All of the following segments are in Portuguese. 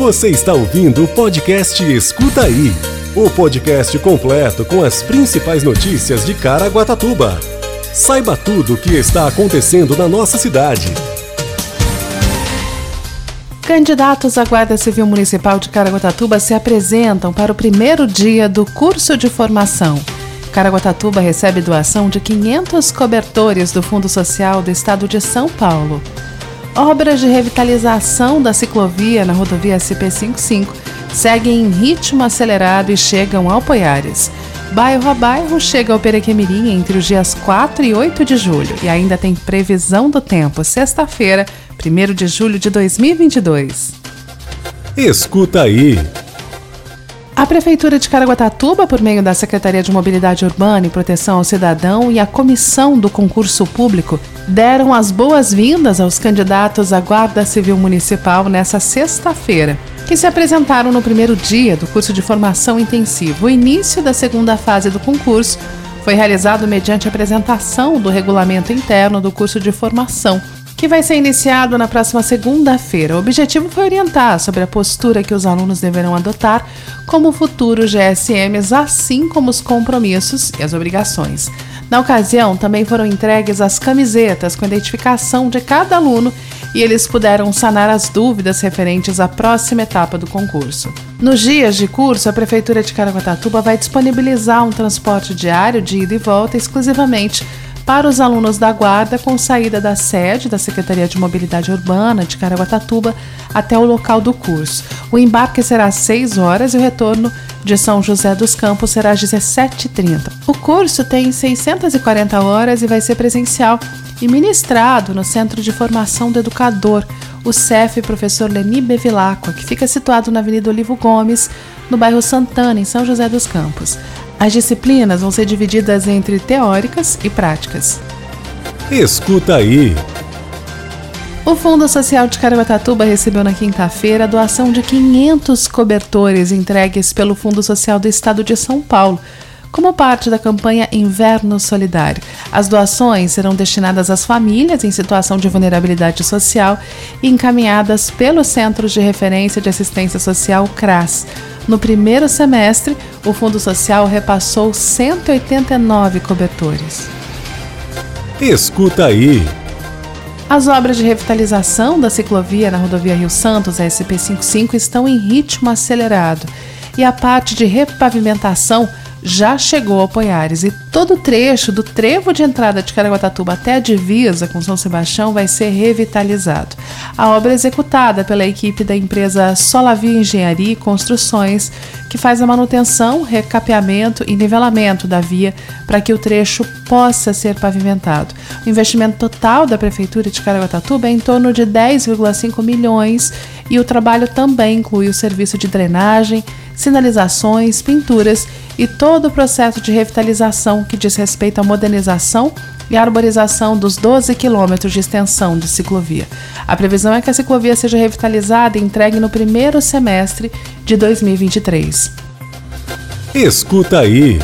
Você está ouvindo o podcast Escuta Aí o podcast completo com as principais notícias de Caraguatatuba. Saiba tudo o que está acontecendo na nossa cidade. Candidatos à Guarda Civil Municipal de Caraguatatuba se apresentam para o primeiro dia do curso de formação. Caraguatatuba recebe doação de 500 cobertores do Fundo Social do Estado de São Paulo. Obras de revitalização da ciclovia na rodovia SP55 seguem em ritmo acelerado e chegam ao Poiares. Bairro a bairro chega ao Perequemirim entre os dias 4 e 8 de julho e ainda tem previsão do tempo, sexta-feira, 1 de julho de 2022. Escuta aí! A Prefeitura de Caraguatatuba, por meio da Secretaria de Mobilidade Urbana e Proteção ao Cidadão e a Comissão do Concurso Público, deram as boas-vindas aos candidatos à Guarda Civil Municipal nesta sexta-feira, que se apresentaram no primeiro dia do curso de formação intensivo. O início da segunda fase do concurso foi realizado mediante apresentação do regulamento interno do curso de formação que vai ser iniciado na próxima segunda-feira. O objetivo foi orientar sobre a postura que os alunos deverão adotar como futuros GSMs, assim como os compromissos e as obrigações. Na ocasião, também foram entregues as camisetas com identificação de cada aluno e eles puderam sanar as dúvidas referentes à próxima etapa do concurso. Nos dias de curso, a Prefeitura de Caraguatatuba vai disponibilizar um transporte diário de ida e volta exclusivamente para os alunos da Guarda com saída da sede da Secretaria de Mobilidade Urbana de Caraguatatuba até o local do curso. O embarque será às 6 horas e o retorno de São José dos Campos será às 17h30. O curso tem 640 horas e vai ser presencial e ministrado no Centro de Formação do Educador, o CEF Professor Leni Bevilacqua, que fica situado na Avenida Olivo Gomes, no bairro Santana, em São José dos Campos. As disciplinas vão ser divididas entre teóricas e práticas. Escuta aí! O Fundo Social de Caraguatatuba recebeu na quinta-feira a doação de 500 cobertores entregues pelo Fundo Social do Estado de São Paulo, como parte da campanha Inverno Solidário. As doações serão destinadas às famílias em situação de vulnerabilidade social e encaminhadas pelos Centros de Referência de Assistência Social CRAS. No primeiro semestre, o Fundo Social repassou 189 cobertores. Escuta aí! As obras de revitalização da ciclovia na rodovia Rio Santos, a SP55, estão em ritmo acelerado e a parte de repavimentação já chegou ao Poiares e todo o trecho do trevo de entrada de Caraguatatuba até a divisa com São Sebastião vai ser revitalizado. A obra é executada pela equipe da empresa Solavia Engenharia e Construções, que faz a manutenção, recapeamento e nivelamento da via para que o trecho possa ser pavimentado. O investimento total da Prefeitura de Caraguatatuba é em torno de 10,5 milhões e o trabalho também inclui o serviço de drenagem, sinalizações, pinturas e todo o processo de revitalização que diz respeito à modernização e arborização dos 12 quilômetros de extensão de ciclovia. A previsão é que a ciclovia seja revitalizada e entregue no primeiro semestre de 2023. Escuta aí!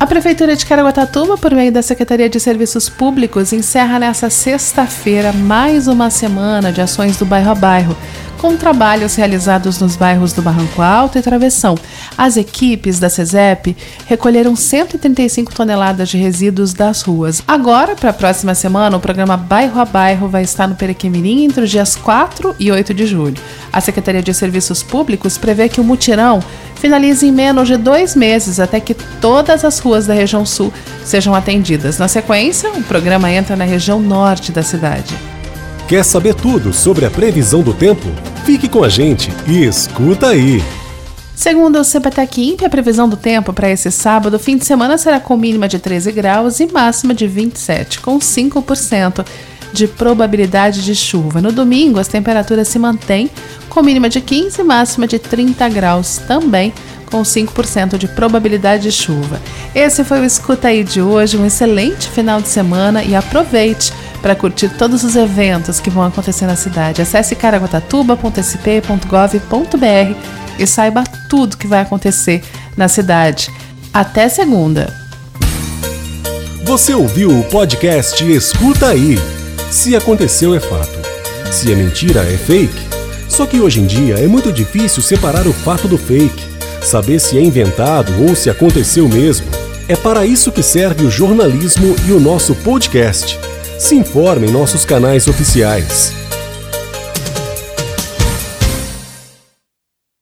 A Prefeitura de Caraguatatuba, por meio da Secretaria de Serviços Públicos, encerra nesta sexta-feira mais uma semana de ações do bairro a bairro com trabalhos realizados nos bairros do Barranco Alto e Travessão. As equipes da CESEP recolheram 135 toneladas de resíduos das ruas. Agora, para a próxima semana, o programa Bairro a Bairro vai estar no Perequemirim entre os dias 4 e 8 de julho. A Secretaria de Serviços Públicos prevê que o mutirão finalize em menos de dois meses até que todas as ruas da região sul sejam atendidas. Na sequência, o programa entra na região norte da cidade. Quer saber tudo sobre a previsão do tempo? Fique com a gente e escuta aí! Segundo o CPTEC a previsão do tempo para esse sábado, fim de semana será com mínima de 13 graus e máxima de 27, com 5% de probabilidade de chuva. No domingo, as temperaturas se mantêm com mínima de 15 e máxima de 30 graus também com 5% de probabilidade de chuva. Esse foi o Escuta aí de hoje, um excelente final de semana e aproveite para curtir todos os eventos que vão acontecer na cidade. Acesse caraguatatuba.sp.gov.br e saiba tudo que vai acontecer na cidade. Até segunda! Você ouviu o podcast Escuta Aí. Se aconteceu é fato. Se é mentira é fake. Só que hoje em dia é muito difícil separar o fato do fake, saber se é inventado ou se aconteceu mesmo. É para isso que serve o jornalismo e o nosso podcast. Se informe em nossos canais oficiais.